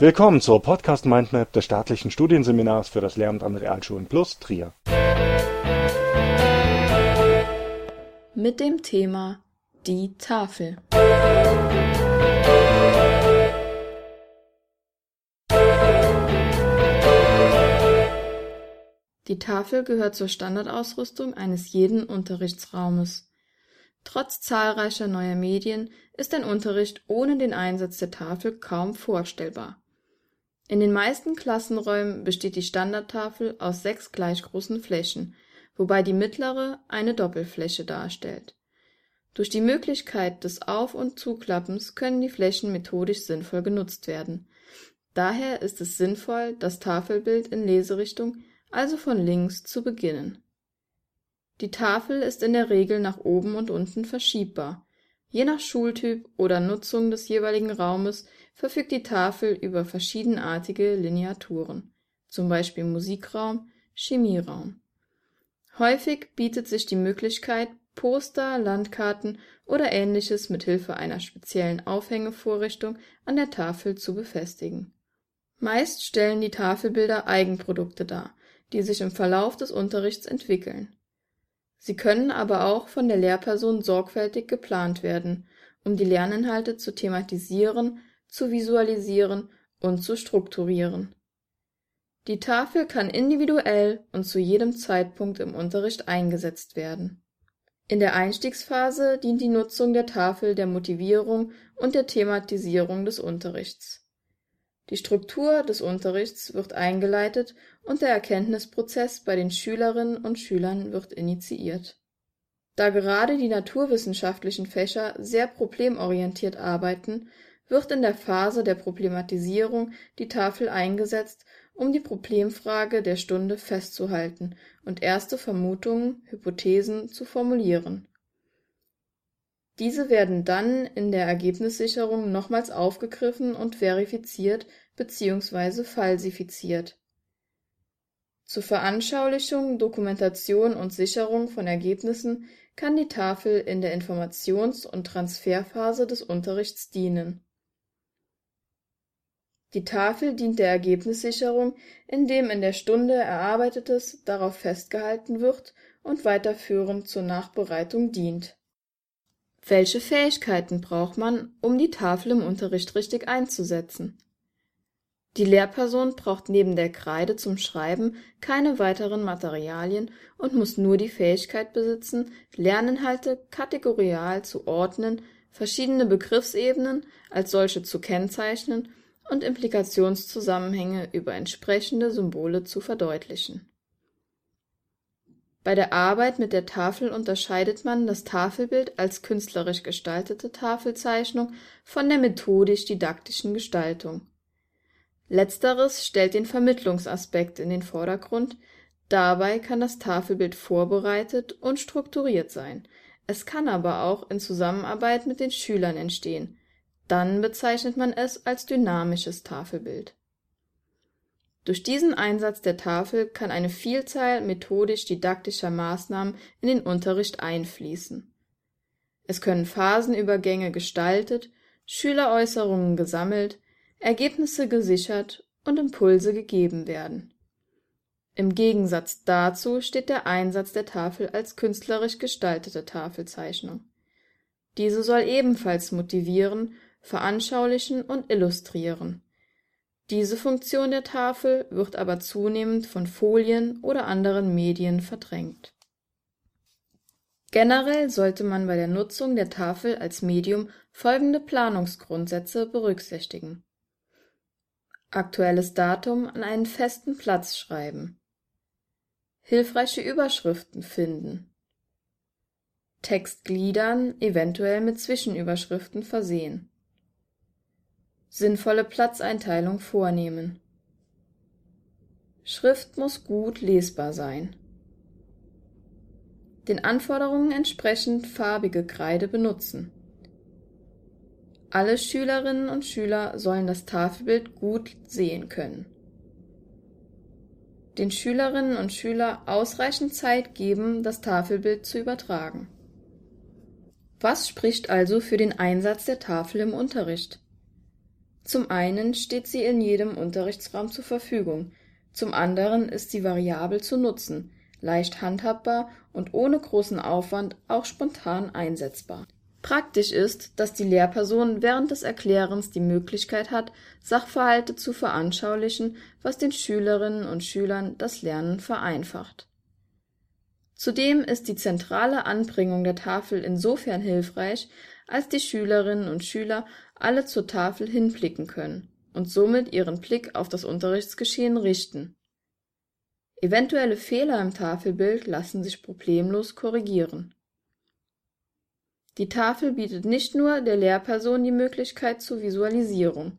Willkommen zur Podcast Mindmap des staatlichen Studienseminars für das Lehramt an Realschulen Plus Trier. Mit dem Thema Die Tafel. Die Tafel gehört zur Standardausrüstung eines jeden Unterrichtsraumes. Trotz zahlreicher neuer Medien ist ein Unterricht ohne den Einsatz der Tafel kaum vorstellbar. In den meisten Klassenräumen besteht die Standardtafel aus sechs gleich großen Flächen, wobei die mittlere eine Doppelfläche darstellt. Durch die Möglichkeit des Auf und Zuklappens können die Flächen methodisch sinnvoll genutzt werden. Daher ist es sinnvoll, das Tafelbild in Leserichtung, also von links, zu beginnen. Die Tafel ist in der Regel nach oben und unten verschiebbar. Je nach Schultyp oder Nutzung des jeweiligen Raumes verfügt die Tafel über verschiedenartige Lineaturen, zum Beispiel Musikraum, Chemieraum. Häufig bietet sich die Möglichkeit, Poster, Landkarten oder ähnliches mit Hilfe einer speziellen Aufhängevorrichtung an der Tafel zu befestigen. Meist stellen die Tafelbilder Eigenprodukte dar, die sich im Verlauf des Unterrichts entwickeln. Sie können aber auch von der Lehrperson sorgfältig geplant werden, um die Lerninhalte zu thematisieren, zu visualisieren und zu strukturieren. Die Tafel kann individuell und zu jedem Zeitpunkt im Unterricht eingesetzt werden. In der Einstiegsphase dient die Nutzung der Tafel der Motivierung und der Thematisierung des Unterrichts die Struktur des Unterrichts wird eingeleitet und der Erkenntnisprozess bei den Schülerinnen und Schülern wird initiiert. Da gerade die naturwissenschaftlichen Fächer sehr problemorientiert arbeiten, wird in der Phase der Problematisierung die Tafel eingesetzt, um die Problemfrage der Stunde festzuhalten und erste Vermutungen, Hypothesen zu formulieren diese werden dann in der Ergebnissicherung nochmals aufgegriffen und verifiziert bzw. falsifiziert. Zur Veranschaulichung, Dokumentation und Sicherung von Ergebnissen kann die Tafel in der Informations und Transferphase des Unterrichts dienen. Die Tafel dient der Ergebnissicherung, indem in der Stunde Erarbeitetes darauf festgehalten wird und weiterführend zur Nachbereitung dient welche Fähigkeiten braucht man, um die Tafel im Unterricht richtig einzusetzen? Die Lehrperson braucht neben der Kreide zum Schreiben keine weiteren Materialien und muss nur die Fähigkeit besitzen, Lerninhalte kategorial zu ordnen, verschiedene Begriffsebenen als solche zu kennzeichnen und Implikationszusammenhänge über entsprechende Symbole zu verdeutlichen. Bei der Arbeit mit der Tafel unterscheidet man das Tafelbild als künstlerisch gestaltete Tafelzeichnung von der methodisch-didaktischen Gestaltung. Letzteres stellt den Vermittlungsaspekt in den Vordergrund, dabei kann das Tafelbild vorbereitet und strukturiert sein, es kann aber auch in Zusammenarbeit mit den Schülern entstehen, dann bezeichnet man es als dynamisches Tafelbild durch diesen Einsatz der Tafel kann eine Vielzahl methodisch-didaktischer Maßnahmen in den Unterricht einfließen. Es können Phasenübergänge gestaltet, Schüleräußerungen gesammelt, Ergebnisse gesichert und Impulse gegeben werden. Im Gegensatz dazu steht der Einsatz der Tafel als künstlerisch gestaltete Tafelzeichnung. Diese soll ebenfalls motivieren, veranschaulichen und illustrieren. Diese Funktion der Tafel wird aber zunehmend von Folien oder anderen Medien verdrängt. Generell sollte man bei der Nutzung der Tafel als Medium folgende Planungsgrundsätze berücksichtigen: Aktuelles Datum an einen festen Platz schreiben. Hilfreiche Überschriften finden. Text gliedern, eventuell mit Zwischenüberschriften versehen sinnvolle Platzeinteilung vornehmen. Schrift muss gut lesbar sein. Den Anforderungen entsprechend farbige Kreide benutzen. Alle Schülerinnen und Schüler sollen das Tafelbild gut sehen können. Den Schülerinnen und Schüler ausreichend Zeit geben, das Tafelbild zu übertragen. Was spricht also für den Einsatz der Tafel im Unterricht? Zum einen steht sie in jedem Unterrichtsraum zur Verfügung, zum anderen ist sie variabel zu nutzen, leicht handhabbar und ohne großen Aufwand auch spontan einsetzbar. Praktisch ist, dass die Lehrperson während des Erklärens die Möglichkeit hat, Sachverhalte zu veranschaulichen, was den Schülerinnen und Schülern das Lernen vereinfacht. Zudem ist die zentrale Anbringung der Tafel insofern hilfreich, als die Schülerinnen und Schüler alle zur Tafel hinblicken können und somit ihren Blick auf das Unterrichtsgeschehen richten. Eventuelle Fehler im Tafelbild lassen sich problemlos korrigieren. Die Tafel bietet nicht nur der Lehrperson die Möglichkeit zur Visualisierung.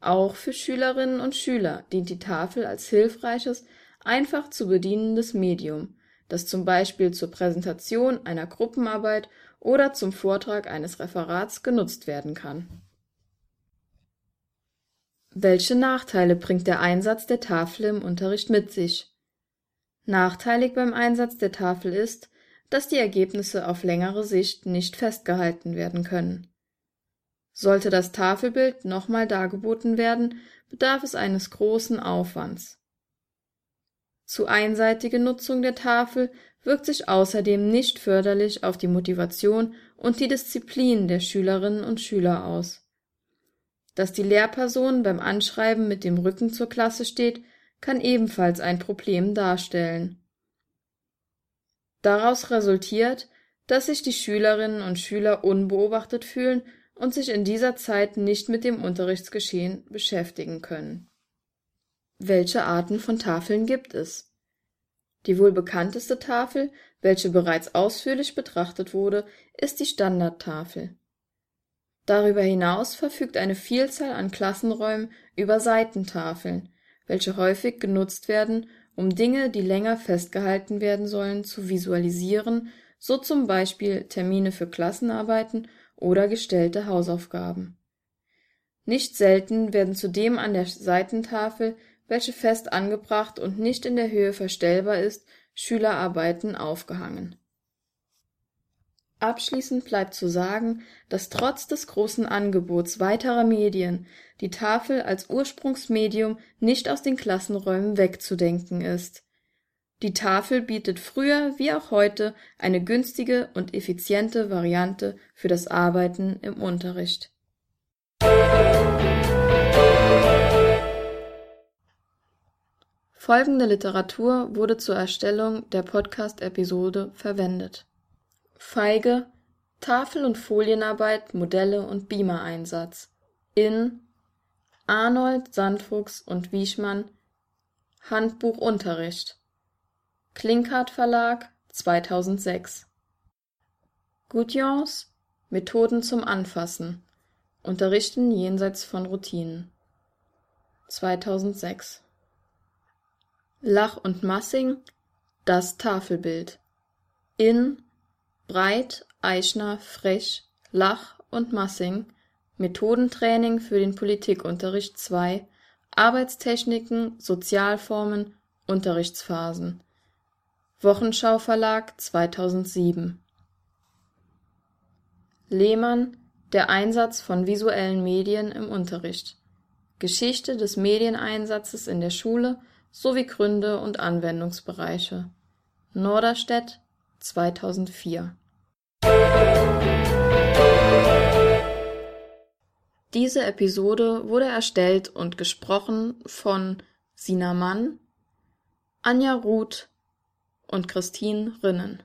Auch für Schülerinnen und Schüler dient die Tafel als hilfreiches, einfach zu bedienendes Medium, das zum Beispiel zur Präsentation einer Gruppenarbeit oder zum Vortrag eines Referats genutzt werden kann. Welche Nachteile bringt der Einsatz der Tafel im Unterricht mit sich? Nachteilig beim Einsatz der Tafel ist, dass die Ergebnisse auf längere Sicht nicht festgehalten werden können. Sollte das Tafelbild nochmal dargeboten werden, bedarf es eines großen Aufwands. Zu einseitige Nutzung der Tafel wirkt sich außerdem nicht förderlich auf die Motivation und die Disziplin der Schülerinnen und Schüler aus. Dass die Lehrperson beim Anschreiben mit dem Rücken zur Klasse steht, kann ebenfalls ein Problem darstellen. Daraus resultiert, dass sich die Schülerinnen und Schüler unbeobachtet fühlen und sich in dieser Zeit nicht mit dem Unterrichtsgeschehen beschäftigen können. Welche Arten von Tafeln gibt es? Die wohl bekannteste Tafel, welche bereits ausführlich betrachtet wurde, ist die Standardtafel. Darüber hinaus verfügt eine Vielzahl an Klassenräumen über Seitentafeln, welche häufig genutzt werden, um Dinge, die länger festgehalten werden sollen, zu visualisieren, so zum Beispiel Termine für Klassenarbeiten oder gestellte Hausaufgaben. Nicht selten werden zudem an der Seitentafel welche fest angebracht und nicht in der Höhe verstellbar ist, Schülerarbeiten aufgehangen. Abschließend bleibt zu sagen, dass trotz des großen Angebots weiterer Medien die Tafel als Ursprungsmedium nicht aus den Klassenräumen wegzudenken ist. Die Tafel bietet früher wie auch heute eine günstige und effiziente Variante für das Arbeiten im Unterricht. Folgende Literatur wurde zur Erstellung der Podcast-Episode verwendet: Feige, Tafel- und Folienarbeit, Modelle und Beamer-Einsatz. In Arnold, Sandfuchs und Wieschmann Handbuch Unterricht Klinkhardt Verlag 2006 Gudjons Methoden zum Anfassen. Unterrichten jenseits von Routinen. 2006 Lach und Massing Das Tafelbild. In Breit, Eichner, Frech, Lach und Massing Methodentraining für den Politikunterricht 2 Arbeitstechniken, Sozialformen, Unterrichtsphasen. Wochenschau Verlag 2007 Lehmann Der Einsatz von visuellen Medien im Unterricht. Geschichte des Medieneinsatzes in der Schule sowie Gründe und Anwendungsbereiche. Norderstedt 2004 Diese Episode wurde erstellt und gesprochen von Sina Mann, Anja Ruth und Christine Rinnen.